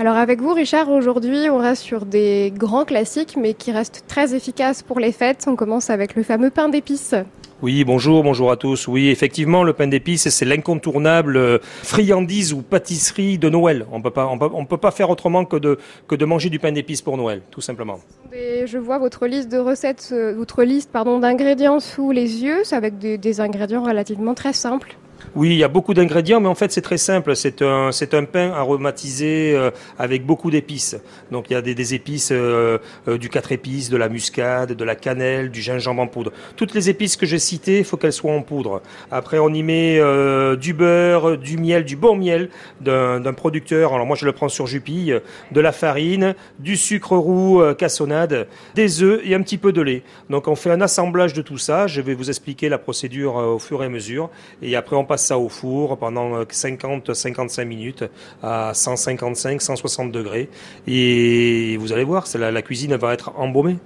Alors avec vous, Richard, aujourd'hui, on reste sur des grands classiques, mais qui restent très efficaces pour les fêtes. On commence avec le fameux pain d'épices. Oui, bonjour, bonjour à tous. Oui, effectivement, le pain d'épices, c'est l'incontournable euh, friandise ou pâtisserie de Noël. On peut pas, on peut, pas faire autrement que de, que de manger du pain d'épices pour Noël, tout simplement. je vois votre liste de recettes, euh, votre liste, pardon, d'ingrédients sous les yeux, avec des ingrédients relativement très simples. Oui, il y a beaucoup d'ingrédients, mais en fait c'est très simple. C'est un, c'est un pain aromatisé euh, avec beaucoup d'épices. Donc il y a des, des épices, euh, euh, du quatre épices, de la muscade, de la cannelle, du gingembre en poudre. Toutes les épices que j'ai citées, il faut qu'elles soient en poudre. Après on y met du beurre, du miel, du bon miel d'un, d'un producteur. Alors moi je le prends sur Jupille, de la farine, du sucre roux cassonade, des œufs et un petit peu de lait. Donc on fait un assemblage de tout ça. Je vais vous expliquer la procédure au fur et à mesure. Et après passe ça au four pendant 50-55 minutes à 155-160 degrés. Et vous allez voir, la, la cuisine va être embaumée.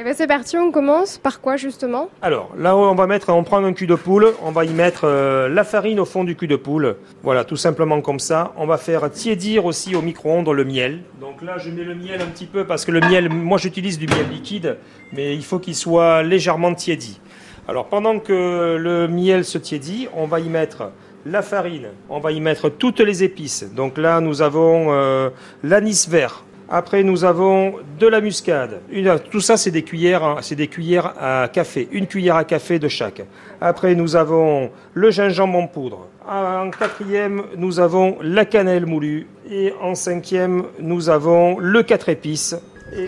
Eh bien c'est parti, on commence par quoi justement? Alors là on va mettre, on prend un cul de poule, on va y mettre euh, la farine au fond du cul de poule. Voilà, tout simplement comme ça. On va faire tiédir aussi au micro-ondes le miel. Donc là je mets le miel un petit peu parce que le miel, moi j'utilise du miel liquide, mais il faut qu'il soit légèrement tiédi. Alors pendant que le miel se tiédit, on va y mettre la farine, on va y mettre toutes les épices. Donc là, nous avons euh, l'anis vert. Après, nous avons de la muscade. tout ça, c'est des cuillères, hein, c'est des cuillères à café. Une cuillère à café de chaque. Après, nous avons le gingembre en poudre. En quatrième, nous avons la cannelle moulue. Et en cinquième, nous avons le quatre épices.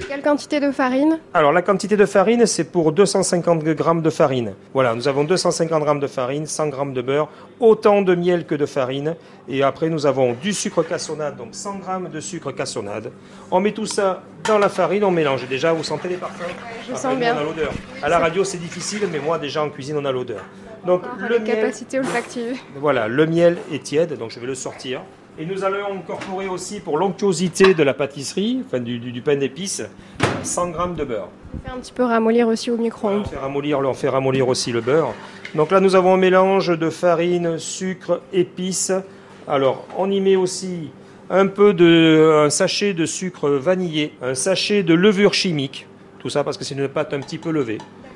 Quelle quantité de farine? Alors la quantité de farine, c'est pour 250 g de farine. Voilà, nous avons 250 g de farine, 100 g de beurre, autant de miel que de farine. Et après, nous avons du sucre cassonade, donc 100 g de sucre cassonade. On met tout ça dans la farine, on mélange. Déjà, vous sentez les parfums Je sens bien. On a l'odeur. À la radio, c'est difficile, mais moi, déjà en cuisine, on a l'odeur. Donc, le miel, capacité olfactive. Voilà, le miel est tiède, donc je vais le sortir. Et nous allons incorporer aussi pour l'onctuosité de la pâtisserie, enfin du, pain d'épices, 100 g de beurre. On fait un petit peu ramollir aussi au micro-ondes. On fait ramollir, on fait ramollir aussi le beurre. Donc là, nous avons un mélange de farine, sucre, épices. Alors, on y met aussi un peu de un sachet de sucre vanillé, un sachet de levure chimique. Tout ça parce que c'est une pâte un petit peu levée.